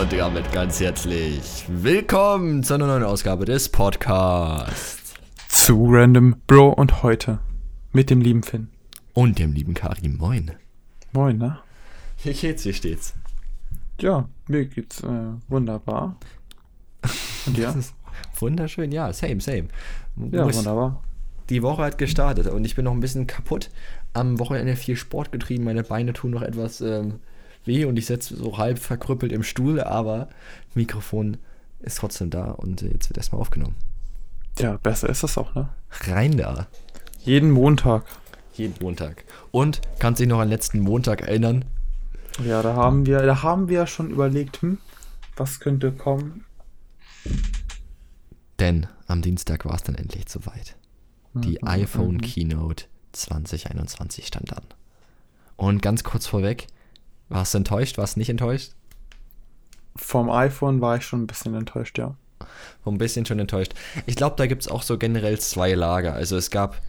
und damit ganz herzlich willkommen zu einer neuen Ausgabe des Podcasts. Zu Random Bro und heute mit dem lieben Finn. Und dem lieben Karim. Moin. Moin, ne? Wie geht's, wie steht's? Ja, mir geht's äh, wunderbar. Und ja? Wunderschön, ja, same, same. Ja, Muss, wunderbar. Die Woche hat gestartet und ich bin noch ein bisschen kaputt. Am Wochenende viel Sport getrieben, meine Beine tun noch etwas ähm, weh und ich sitze so halb verkrüppelt im Stuhl, aber Mikrofon ist trotzdem da und jetzt wird erstmal aufgenommen. Ja, besser ist das auch, ne? Rein da. Jeden Montag. Jeden Montag. Und kannst dich noch an letzten Montag erinnern? Ja, da haben wir, da haben wir schon überlegt, hm, was könnte kommen. Denn am Dienstag war es dann endlich soweit. Die mhm, iPhone mhm. Keynote 2021 stand an. Und ganz kurz vorweg, warst du enttäuscht? Warst du nicht enttäuscht? Vom iPhone war ich schon ein bisschen enttäuscht, ja. Ein bisschen schon enttäuscht. Ich glaube, da gibt es auch so generell zwei Lager. Also es gab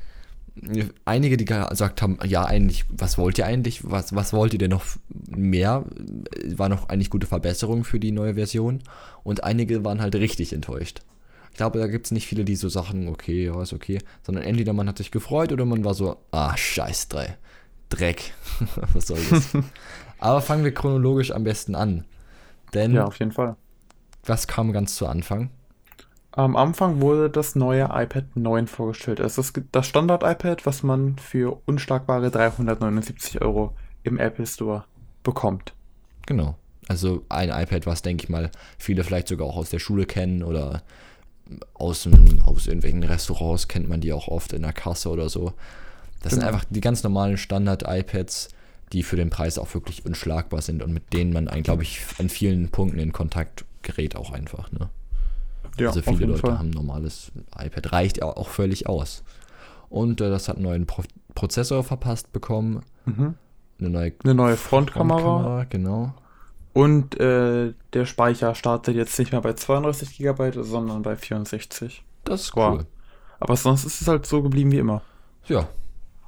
einige, die gesagt haben, ja, eigentlich, was wollt ihr eigentlich? Was, was wollt ihr denn noch mehr? War noch eigentlich gute Verbesserungen für die neue Version. Und einige waren halt richtig enttäuscht. Ich glaube, da gibt es nicht viele, die so sagen, okay, ja, ist okay. Sondern entweder man hat sich gefreut oder man war so, ah, scheiß drei. Dreck. was soll das? Aber fangen wir chronologisch am besten an. Denn. Ja, auf jeden Fall. Was kam ganz zu Anfang? Am Anfang wurde das neue iPad 9 vorgestellt. Es ist das Standard-iPad, was man für unschlagbare 379 Euro im Apple Store bekommt. Genau. Also ein iPad, was, denke ich mal, viele vielleicht sogar auch aus der Schule kennen oder aus, dem, aus irgendwelchen Restaurants kennt man die auch oft in der Kasse oder so. Das genau. sind einfach die ganz normalen Standard-iPads, die für den Preis auch wirklich unschlagbar sind und mit denen man, glaube ich, an vielen Punkten in Kontakt gerät auch einfach. Ne? Ja, also viele Leute Fall. haben ein normales iPad, reicht auch völlig aus. Und äh, das hat einen neuen Pro Prozessor verpasst bekommen. Mhm. Eine neue, eine neue Frontkamera. Frontkamera. Genau. Und äh, der Speicher startet jetzt nicht mehr bei 32 GB, sondern bei 64. Das ist cool. Aber sonst ist es halt so geblieben wie immer. Ja,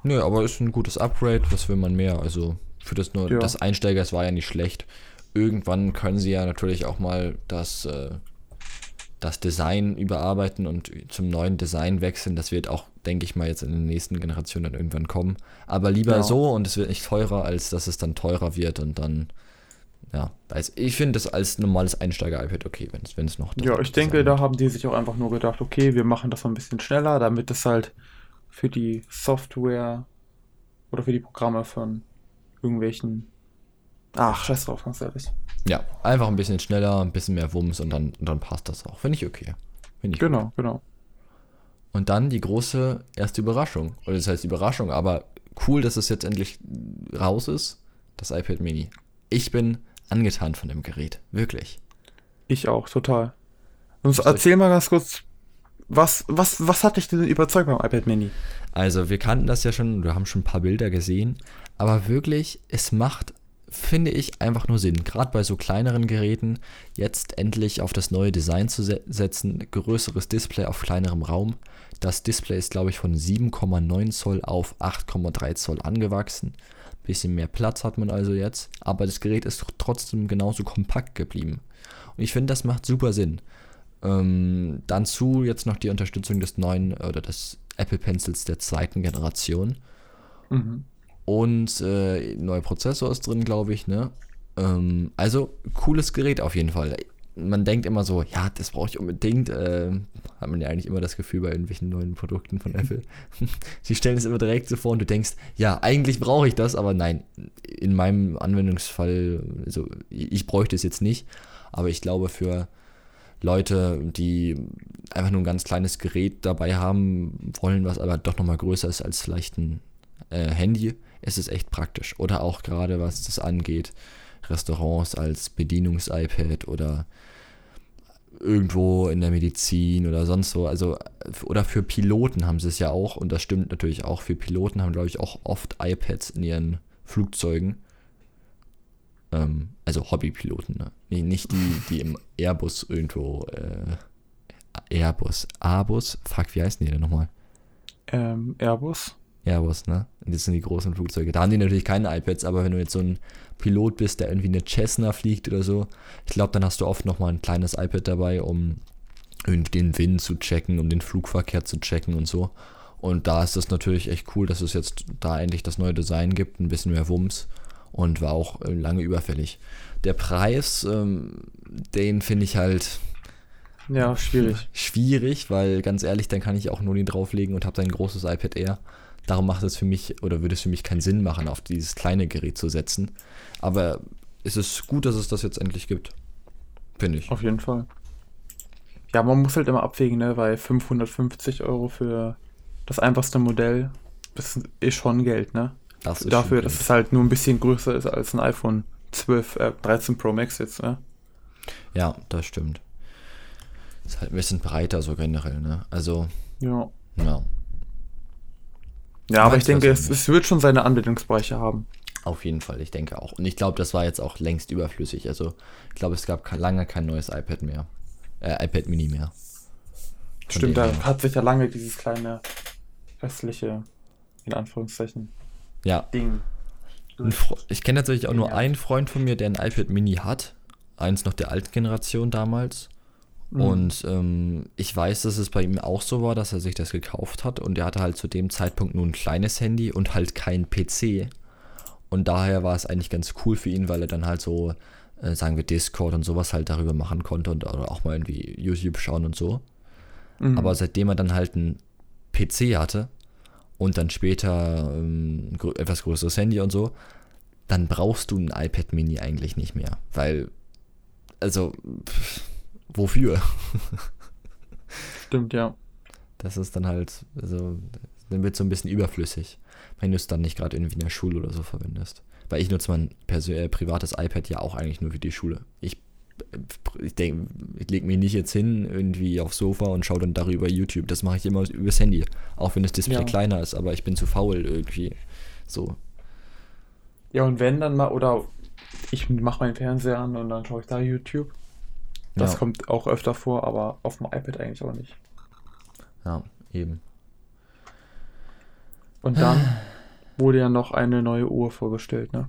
Nö, aber ist ein gutes Upgrade, was will man mehr? Also für das nur ja. das Einsteiger, es war ja nicht schlecht. Irgendwann können sie ja natürlich auch mal das, äh, das Design überarbeiten und zum neuen Design wechseln. Das wird auch, denke ich mal, jetzt in den nächsten Generationen dann irgendwann kommen. Aber lieber ja. so und es wird nicht teurer, als dass es dann teurer wird und dann ja, also ich finde das als normales Einsteiger-iPad okay, wenn es noch. Ja, ich denke, da haben die sich auch einfach nur gedacht, okay, wir machen das mal ein bisschen schneller, damit es halt für die Software oder für die Programme von irgendwelchen. Ach, scheiß drauf, ganz ehrlich. Ja, einfach ein bisschen schneller, ein bisschen mehr Wumms und dann, und dann passt das auch. Finde ich okay. Find ich genau, gut. genau. Und dann die große erste Überraschung. Oder das heißt Überraschung, aber cool, dass es jetzt endlich raus ist. Das iPad Mini. Ich bin angetan von dem Gerät. Wirklich. Ich auch, total. Und erzähl mal ganz kurz, was, was, was hat dich denn überzeugt beim iPad Mini? Also, wir kannten das ja schon, wir haben schon ein paar Bilder gesehen, aber wirklich, es macht, finde ich, einfach nur Sinn. Gerade bei so kleineren Geräten, jetzt endlich auf das neue Design zu se setzen, größeres Display auf kleinerem Raum. Das Display ist, glaube ich, von 7,9 Zoll auf 8,3 Zoll angewachsen. Bisschen mehr Platz hat man also jetzt, aber das Gerät ist trotzdem genauso kompakt geblieben. Und ich finde, das macht super Sinn. Ähm, dann zu jetzt noch die Unterstützung des neuen oder des Apple Pencils der zweiten Generation. Mhm. Und äh, neuer Prozessor ist drin, glaube ich, ne? Ähm, also, cooles Gerät auf jeden Fall. Man denkt immer so, ja, das brauche ich unbedingt. Äh, hat man ja eigentlich immer das Gefühl bei irgendwelchen neuen Produkten von Apple. Sie stellen es immer direkt so vor und du denkst, ja, eigentlich brauche ich das, aber nein, in meinem Anwendungsfall, also ich bräuchte es jetzt nicht. Aber ich glaube, für Leute, die einfach nur ein ganz kleines Gerät dabei haben wollen, was aber doch nochmal größer ist als vielleicht ein äh, Handy, ist es echt praktisch. Oder auch gerade was das angeht, Restaurants als Bedienungs-iPad oder irgendwo in der Medizin oder sonst so. Also, oder für Piloten haben sie es ja auch, und das stimmt natürlich auch, für Piloten haben, glaube ich, auch oft iPads in ihren Flugzeugen. Ähm, also Hobbypiloten, ne? Nee, nicht die, die im Airbus irgendwo, äh, Airbus, Airbus, fuck, wie heißen die denn nochmal? Ähm, Airbus? Airbus, ne? Das sind die großen Flugzeuge. Da haben die natürlich keine iPads, aber wenn du jetzt so ein Pilot bist, der irgendwie eine Cessna fliegt oder so, ich glaube, dann hast du oft nochmal ein kleines iPad dabei, um irgendwie den Wind zu checken, um den Flugverkehr zu checken und so. Und da ist es natürlich echt cool, dass es jetzt da endlich das neue Design gibt, ein bisschen mehr Wumms und war auch äh, lange überfällig. Der Preis, ähm, den finde ich halt Ja, schwierig. schwierig, weil ganz ehrlich, dann kann ich auch nur den drauflegen und habe dann ein großes iPad Air. Darum macht es für mich oder würde es für mich keinen Sinn machen, auf dieses kleine Gerät zu setzen. Aber es ist gut, dass es das jetzt endlich gibt. Finde ich. Auf jeden Fall. Ja, man muss halt immer abwägen, ne? Weil 550 Euro für das einfachste Modell, das ist schon Geld, ne? Das Dafür, dass es halt nur ein bisschen größer ist als ein iPhone 12, äh, 13 Pro Max jetzt, ne? Ja, das stimmt. Ist halt ein bisschen breiter so generell, ne? Also, Ja. ja, Ja, aber ich denke, es, es wird schon seine Anwendungsbereiche haben. auf jeden Fall, ich denke auch. Und ich glaube, das war jetzt auch längst überflüssig. Also, ich glaube, es gab lange kein neues iPad mehr. Äh, iPad Mini mehr. Von Stimmt, da her. hat sich ja lange dieses kleine restliche, in Anführungszeichen, Ja, Ding. Ein Ich kenne tatsächlich auch nur Ja. einen Freund von mir, der ein iPad Mini hat. Eins noch der alten Generation damals. Mhm. Und ähm, ich weiß, dass es bei ihm auch so war, dass er sich das gekauft hat. Und er hatte halt zu dem Zeitpunkt nur ein kleines Handy und halt kein PC. Und daher war es eigentlich ganz cool für ihn, weil er dann halt so, äh, sagen wir, Discord und sowas halt darüber machen konnte und oder auch mal irgendwie YouTube schauen und so. Mhm. Aber seitdem er dann halt einen PC hatte und dann später ähm, etwas größeres Handy und so, dann brauchst du ein iPad Mini eigentlich nicht mehr. Weil, also, pff, wofür? Stimmt, ja. Das ist dann halt, also, dann wird so ein bisschen überflüssig, wenn du es dann nicht gerade irgendwie in der Schule oder so verwendest. Weil ich nutze mein äh, privates iPad ja auch eigentlich nur für die Schule. Ich, ich denke, ich lege mich nicht jetzt hin irgendwie aufs Sofa und schaue dann darüber YouTube. Das mache ich immer übers Handy. Auch wenn das Display Ja. kleiner ist, aber ich bin zu faul irgendwie. So. Ja, und wenn dann mal, oder ich mache meinen Fernseher an und dann schaue ich da YouTube. Das Ja. kommt auch öfter vor, aber auf dem iPad eigentlich auch nicht. Ja, eben. Und dann wurde ja noch eine neue Uhr vorgestellt, ne?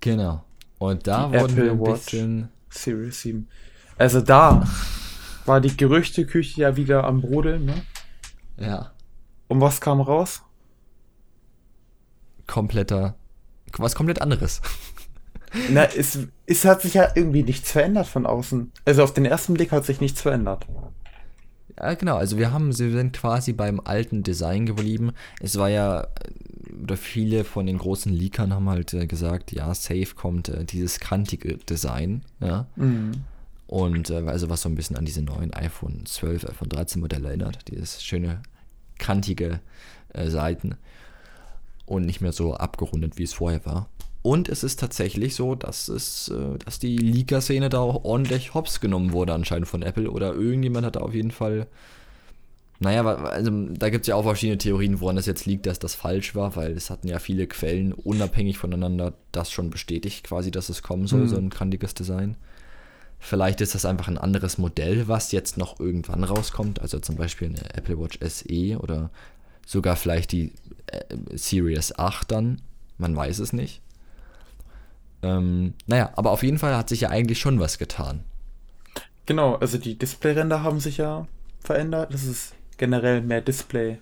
Genau. Und da Die wurden wir Apple ein Watch. bisschen. Series 7. Also da war die Gerüchteküche ja wieder am Brodeln, ne? Ja. Und was kam raus? Kompletter. Was komplett anderes. Na, es, es hat sich ja irgendwie nichts verändert von außen. Also auf den ersten Blick hat sich nichts verändert. Ja, genau. Also wir haben, sie sind quasi beim alten Design geblieben. Es war ja, oder viele von den großen Leakern haben halt äh, gesagt, ja, safe kommt äh, dieses kantige Design, ja. Mhm. Und äh, also was so ein bisschen an diese neuen iPhone 12, iPhone 13 Modelle erinnert. Dieses schöne, kantige äh, Seiten. Und nicht mehr so abgerundet, wie es vorher war. Und es ist tatsächlich so, dass es, äh, dass die Leaker-Szene da auch ordentlich hops genommen wurde anscheinend von Apple. Oder irgendjemand hat da auf jeden Fall. Naja, also da gibt es ja auch verschiedene Theorien, woran das jetzt liegt, dass das falsch war, weil es hatten ja viele Quellen unabhängig voneinander das schon bestätigt, quasi, dass es kommen soll, Mhm. so ein kantiges Design. Vielleicht ist das einfach ein anderes Modell, was jetzt noch irgendwann rauskommt. Also zum Beispiel eine Apple Watch SE oder sogar vielleicht die äh, Series 8 dann. Man weiß es nicht. Ähm, naja, aber auf jeden Fall hat sich ja eigentlich schon was getan. Genau, also die Displayränder haben sich ja verändert. Es ist generell mehr Display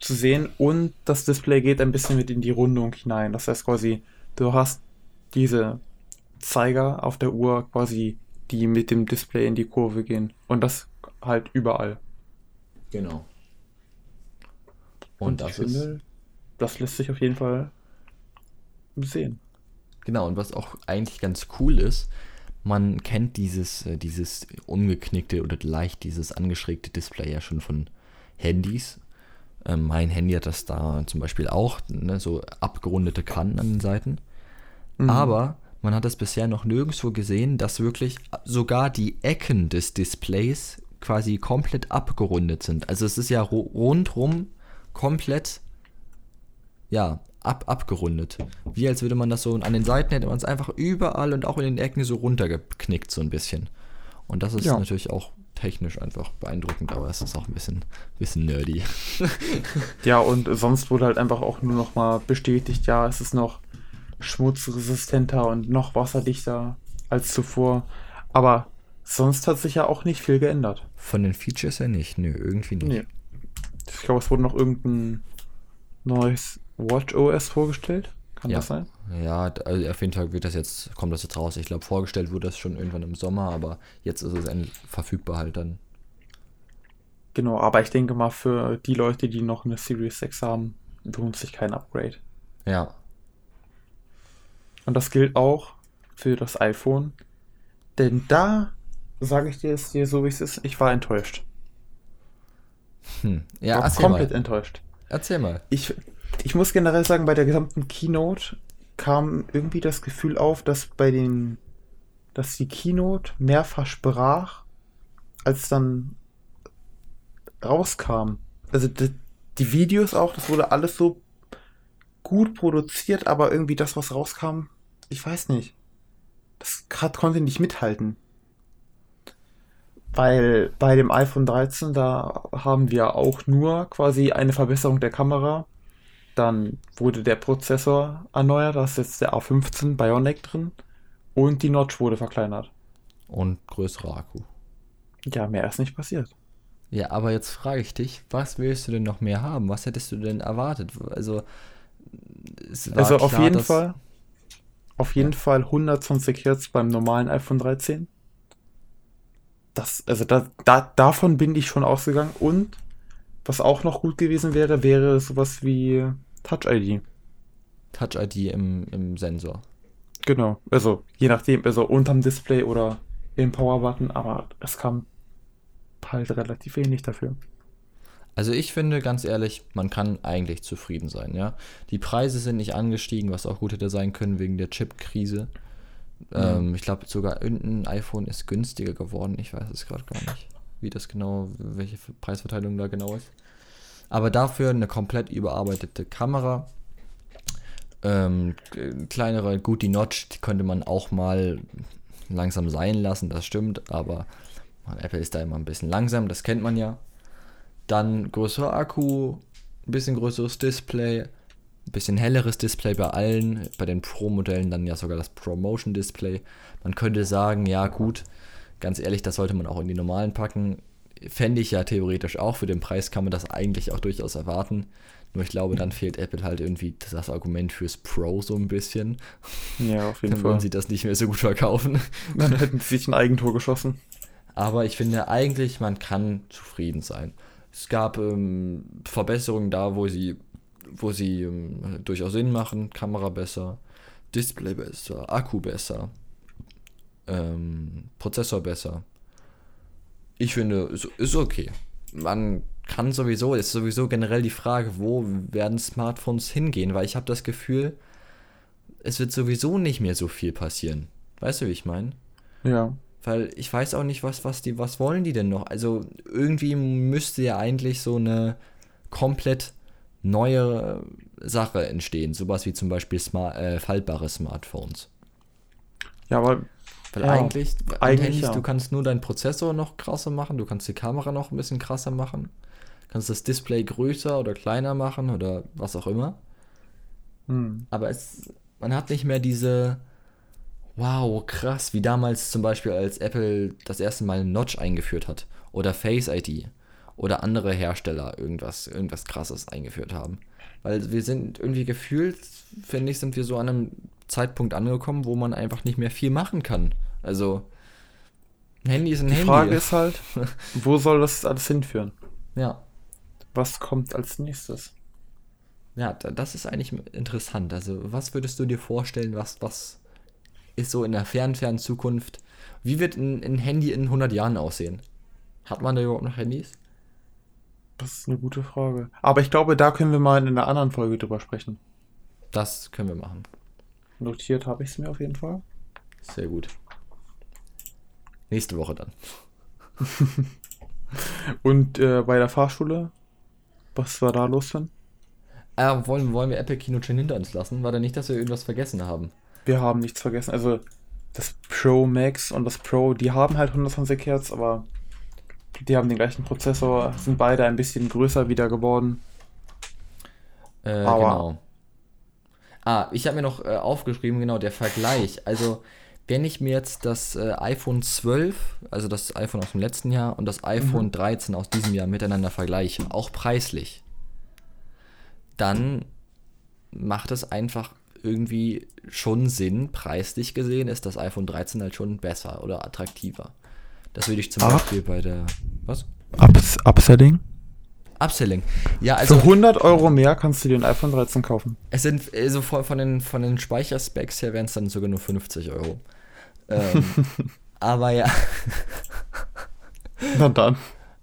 zu sehen und das Display geht ein bisschen mit in die Rundung hinein. Das heißt quasi, du hast diese Zeiger auf der Uhr quasi, die mit dem Display in die Kurve gehen. Und das halt überall. Genau. Und, Und, das ich ist. finde, das lässt sich auf jeden Fall sehen. Genau, und was auch eigentlich ganz cool ist, man kennt dieses, äh, dieses ungeknickte oder leicht dieses angeschrägte Display ja schon von Handys. Ähm, mein Handy hat das da zum Beispiel auch, ne, so abgerundete Kanten an den Seiten. Mhm. Aber man hat es bisher noch nirgendwo gesehen, dass wirklich sogar die Ecken des Displays quasi komplett abgerundet sind. Also es ist ja ru- rundrum komplett ja, ab, abgerundet. Wie als würde man das so an den Seiten hätte man es einfach überall und auch in den Ecken so runtergeknickt so ein bisschen. Und das ist Ja. natürlich auch technisch einfach beeindruckend, aber es ist auch ein bisschen, bisschen nerdy. Ja, und sonst wurde halt einfach auch nur noch mal bestätigt, ja, es ist noch schmutzresistenter und noch wasserdichter als zuvor. Aber sonst hat sich ja auch nicht viel geändert. Von den Features her nicht, nö, irgendwie nicht. Nee. Ich glaube, es wurde noch irgendein neues WatchOS vorgestellt. Kann Ja. das sein? Ja, also auf jeden Fall wird das jetzt, kommt das jetzt raus. Ich glaube, vorgestellt wurde das schon irgendwann im Sommer, aber jetzt ist es endlich verfügbar halt dann. Genau, aber ich denke mal, für die Leute, die noch eine Series 6 haben, lohnt sich kein Upgrade. Ja, Und das gilt auch für das iPhone. Denn da, sage ich dir es dir so, wie es ist, ich war enttäuscht. hm. ja war komplett mal. enttäuscht. Erzähl mal. Ich, ich muss generell sagen, bei der gesamten Keynote kam irgendwie das Gefühl auf, dass bei den, dass die Keynote mehr versprach, als dann rauskam. Also die, die Videos auch, das wurde alles so gut produziert, aber irgendwie das, was rauskam, ich weiß nicht. Das grad konnte nicht mithalten. Weil bei dem iPhone 13, da haben wir auch nur quasi eine Verbesserung der Kamera. Dann wurde der Prozessor erneuert, da ist jetzt der A15 Bionic drin. Und die Notch wurde verkleinert. Und größerer Akku. Ja, mehr ist nicht passiert. Ja, aber jetzt frage ich dich, was willst du denn noch mehr haben? Was hättest du denn erwartet? Also, also auf klar, jeden Fall, auf jeden Ja. Fall 120 Hertz beim normalen iPhone 13. Das, also da, da, davon bin ich schon ausgegangen. Und was auch noch gut gewesen wäre, wäre sowas wie Touch ID. Touch ID im, im Sensor. Genau. Also je nachdem, also unterm Display oder im Power-Button, aber es kam halt relativ wenig dafür. Also ich finde, ganz ehrlich, man kann eigentlich zufrieden sein, ja. Die Preise sind nicht angestiegen, was auch gut hätte sein können wegen der Chip-Krise. Ähm, ich glaube sogar irgendein iPhone ist günstiger geworden. Ich weiß es gerade gar nicht, wie das genau, welche Preisverteilung da genau ist. Aber dafür eine komplett überarbeitete Kamera. Ähm, kleinere, gut, die Notch, die könnte man auch mal langsam sein lassen, das stimmt, aber Apple ist da immer ein bisschen langsam, das kennt man ja. Dann größerer Akku, ein bisschen größeres Display, ein bisschen helleres Display bei allen, bei den Pro-Modellen dann ja sogar das Promotion Display. Man könnte sagen, ja gut, ganz ehrlich, das sollte man auch in die normalen packen. Fände ich ja theoretisch auch, für den Preis kann man das eigentlich auch durchaus erwarten. Nur ich glaube, dann fehlt Apple halt irgendwie das Argument fürs Pro so ein bisschen. Ja, auf jeden Dann Fall. wollen sie das nicht mehr so gut verkaufen. Dann hätten sie sich ein Eigentor geschossen. Aber ich finde eigentlich, man kann zufrieden sein. Es gab ähm, Verbesserungen da, wo sie, wo sie ähm, durchaus Sinn machen. Kamera besser, Display besser, Akku besser, ähm, Prozessor besser. Ich finde, ist, ist okay. Man kann sowieso, ist sowieso generell die Frage, wo werden Smartphones hingehen, weil ich habe das Gefühl, es wird sowieso nicht mehr so viel passieren. Weißt du, wie ich meine? Ja. Weil ich weiß auch nicht, was, was die, was wollen die denn noch? Also irgendwie müsste ja eigentlich so eine komplett neue Sache entstehen. Sowas wie zum Beispiel Smart, äh, faltbare Smartphones. Ja, aber Weil Ja, eigentlich, eigentlich ja. du kannst nur deinen Prozessor noch krasser machen, du kannst die Kamera noch ein bisschen krasser machen, kannst das Display größer oder kleiner machen oder was auch immer. hm, Aber es, man hat nicht mehr diese, wow, krass, wie damals zum Beispiel, als Apple das erste Mal Notch eingeführt hat oder Face ID oder andere Hersteller irgendwas, irgendwas krasses eingeführt haben. Weil wir sind irgendwie gefühlt, finde ich, sind wir so an einem Zeitpunkt angekommen, wo man einfach nicht mehr viel machen kann. Also, ein Handy ist ein die Handy. Frage ist halt, wo soll das alles hinführen? ja, Was kommt als nächstes? Ja, da- das ist eigentlich interessant. Also, was würdest du dir vorstellen, was, was ist so in der fernen, fernen Zukunft? Wie wird ein, ein Handy in 100 Jahren aussehen? Hat man da überhaupt noch Handys? Das ist eine gute Frage. Aber ich glaube, da können wir mal in einer anderen Folge drüber sprechen. Das können wir machen. Notiert habe ich es mir auf jeden Fall. Sehr gut. Nächste Woche dann. Und äh, bei der Fahrschule, was war da los denn? Äh, wollen, wollen wir Apple Kino schon hinter uns lassen? War da nicht, dass wir irgendwas vergessen haben? Wir haben nichts vergessen. Also das Pro Max und das Pro, die haben halt 120 Hertz, aber die haben den gleichen Prozessor, sind beide ein bisschen größer wieder geworden. Äh, genau. Ah, ich habe mir noch äh, aufgeschrieben, genau, der Vergleich. Also, wenn ich mir jetzt das äh, iPhone 12, also das iPhone aus dem letzten Jahr und das iPhone 13 aus diesem Jahr miteinander vergleiche, auch preislich, dann macht es einfach irgendwie schon Sinn, preislich gesehen ist das iPhone 13 halt schon besser oder attraktiver. Das würde ich zum Ah. Beispiel bei der. Was? Ups Upselling? Upselling. Ja, Für also 100 Euro mehr kannst du dir ein iPhone 13 kaufen. es sind also von, von den von den Speicherspecs her wären es dann sogar nur 50 Euro. Ähm, aber ja, Na dann.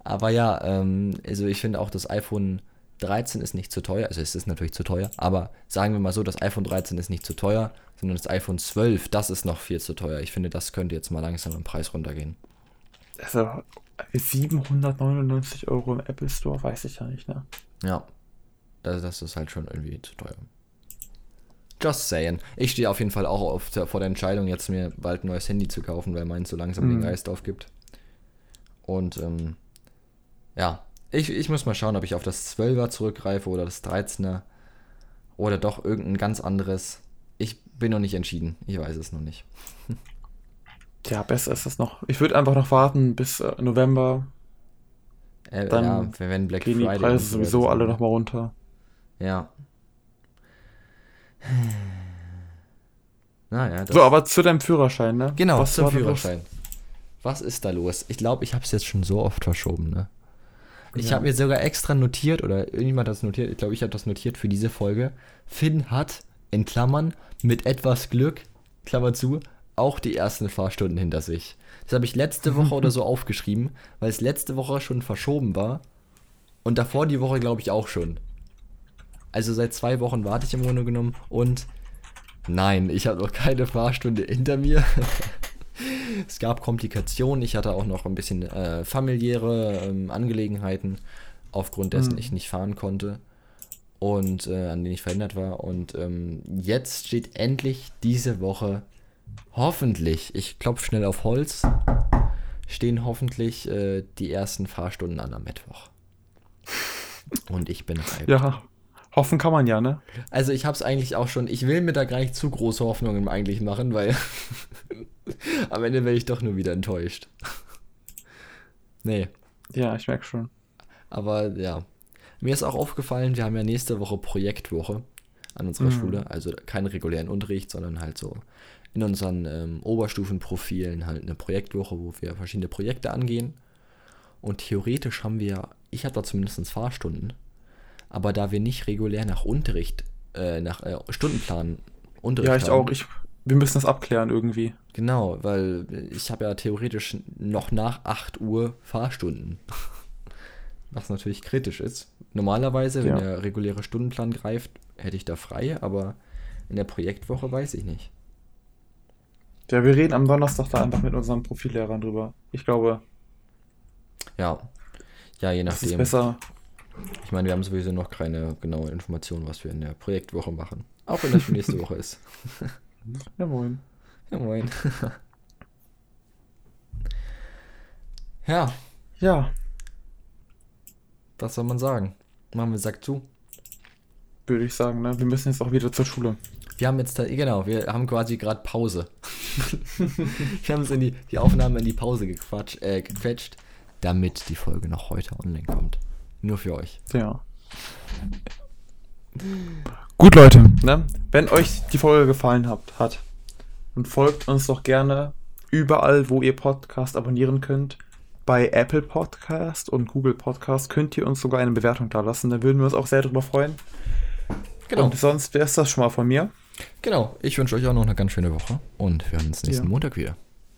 aber ja, ähm, also ich finde auch das iPhone 13 ist nicht zu teuer. Also es ist natürlich zu teuer, aber sagen wir mal so, das iPhone 13 ist nicht zu teuer, sondern das iPhone 12, das ist noch viel zu teuer. Ich finde, das könnte jetzt mal langsam im Preis runtergehen. Also 799 Euro im Apple Store, weiß ich ja nicht, ne? Ja, das, das ist halt schon irgendwie zu teuer. Just saying. Ich stehe auf jeden Fall auch auf der, vor der Entscheidung, jetzt mir bald ein neues Handy zu kaufen, weil meins so langsam den Mhm. Geist aufgibt. Und ähm, ja, ich, ich muss mal schauen, ob ich auf das 12er zurückgreife oder das 13er oder doch irgendein ganz anderes. Ich bin noch nicht entschieden. Ich weiß es noch nicht. Tja, besser ist es noch. Ich würde einfach noch warten bis äh, November. Äh, Dann ja, wenn Black Gehen die Friday Preise und so sowieso alle nochmal runter. Ja. Naja, das So, aber zu deinem Führerschein, ne? Genau, Was zum? Führerschein. Was ist da los? Ich glaube, ich habe es jetzt schon so oft verschoben, ne? Ich Ja. habe mir sogar extra notiert, oder irgendjemand hat das notiert, ich glaube, ich habe das notiert für diese Folge. Finn hat, in Klammern, mit etwas Glück, Klammer zu, auch die ersten Fahrstunden hinter sich. Das habe ich letzte Woche oder so aufgeschrieben, weil es letzte Woche schon verschoben war. Und davor die Woche, glaube ich, auch schon. Also seit zwei Wochen warte ich im Grunde genommen und nein, ich habe noch keine Fahrstunde hinter mir. es gab Komplikationen, ich hatte auch noch ein bisschen äh, familiäre ähm, Angelegenheiten, aufgrund dessen Mhm. ich nicht fahren konnte und äh, an denen ich verhindert war. Und ähm, jetzt steht endlich diese Woche, hoffentlich, ich klopfe schnell auf Holz, stehen hoffentlich äh, die ersten Fahrstunden an am Mittwoch. Und ich bin hyped. Ja, hoffen kann man ja, ne? Also ich habe es eigentlich auch schon, ich will mir da gar nicht zu große Hoffnungen eigentlich machen, weil am Ende werde ich doch nur wieder enttäuscht. nee, Ja, ich merke schon. aber ja. Mir ist auch aufgefallen, wir haben ja nächste Woche Projektwoche an unserer Mhm. Schule. Also keinen regulären Unterricht, sondern halt so in unseren ähm, Oberstufenprofilen halt eine Projektwoche, wo wir verschiedene Projekte angehen. Und theoretisch haben wir, ich habe da zumindest Fahrstunden, aber da wir nicht regulär nach Unterricht, äh, nach äh, Stundenplan Unterricht Ja, ich haben, auch. Ich, wir müssen das abklären irgendwie. Genau, weil ich habe ja theoretisch noch nach 8 Uhr Fahrstunden. Was natürlich kritisch ist. Normalerweise, wenn Ja. der reguläre Stundenplan greift, hätte ich da frei, aber in der Projektwoche weiß ich nicht. Ja, wir reden am Donnerstag da einfach mit unseren Profillehrern drüber. Ich glaube, Ja. Ja, je das ist nachdem. besser. Ich meine, wir haben sowieso noch keine genaue Information, was wir in der Projektwoche machen. Auch wenn das schon nächste Woche ist. Ja, moin. Ja, moin. ja, Ja, was soll man sagen? Machen wir Sack zu. Würde ich sagen, ne? Wir müssen jetzt auch wieder zur Schule. Wir haben jetzt da, genau, wir haben quasi gerade Pause. wir haben es in die, die Aufnahme in die Pause gequatscht, äh, gequetscht, damit die Folge noch heute online kommt. Nur für euch. Ja. Gut, Leute, ne? Wenn euch die Folge gefallen habt, hat, dann folgt uns doch gerne überall, wo ihr Podcast abonnieren könnt. Bei Apple Podcast und Google Podcast könnt ihr uns sogar eine Bewertung da lassen. Da würden wir uns auch sehr drüber freuen. Genau. Und sonst wäre es das schon mal von mir. Genau. Ich wünsche euch auch noch eine ganz schöne Woche und wir hören uns nächsten Ja. Montag wieder.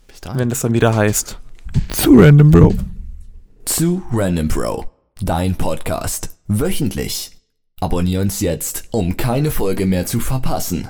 Bis dahin. Wenn das dann wieder heißt. Zu random, Bro. Zu Random Bro, dein Podcast. Wöchentlich. Abonnier uns jetzt, um keine Folge mehr zu verpassen.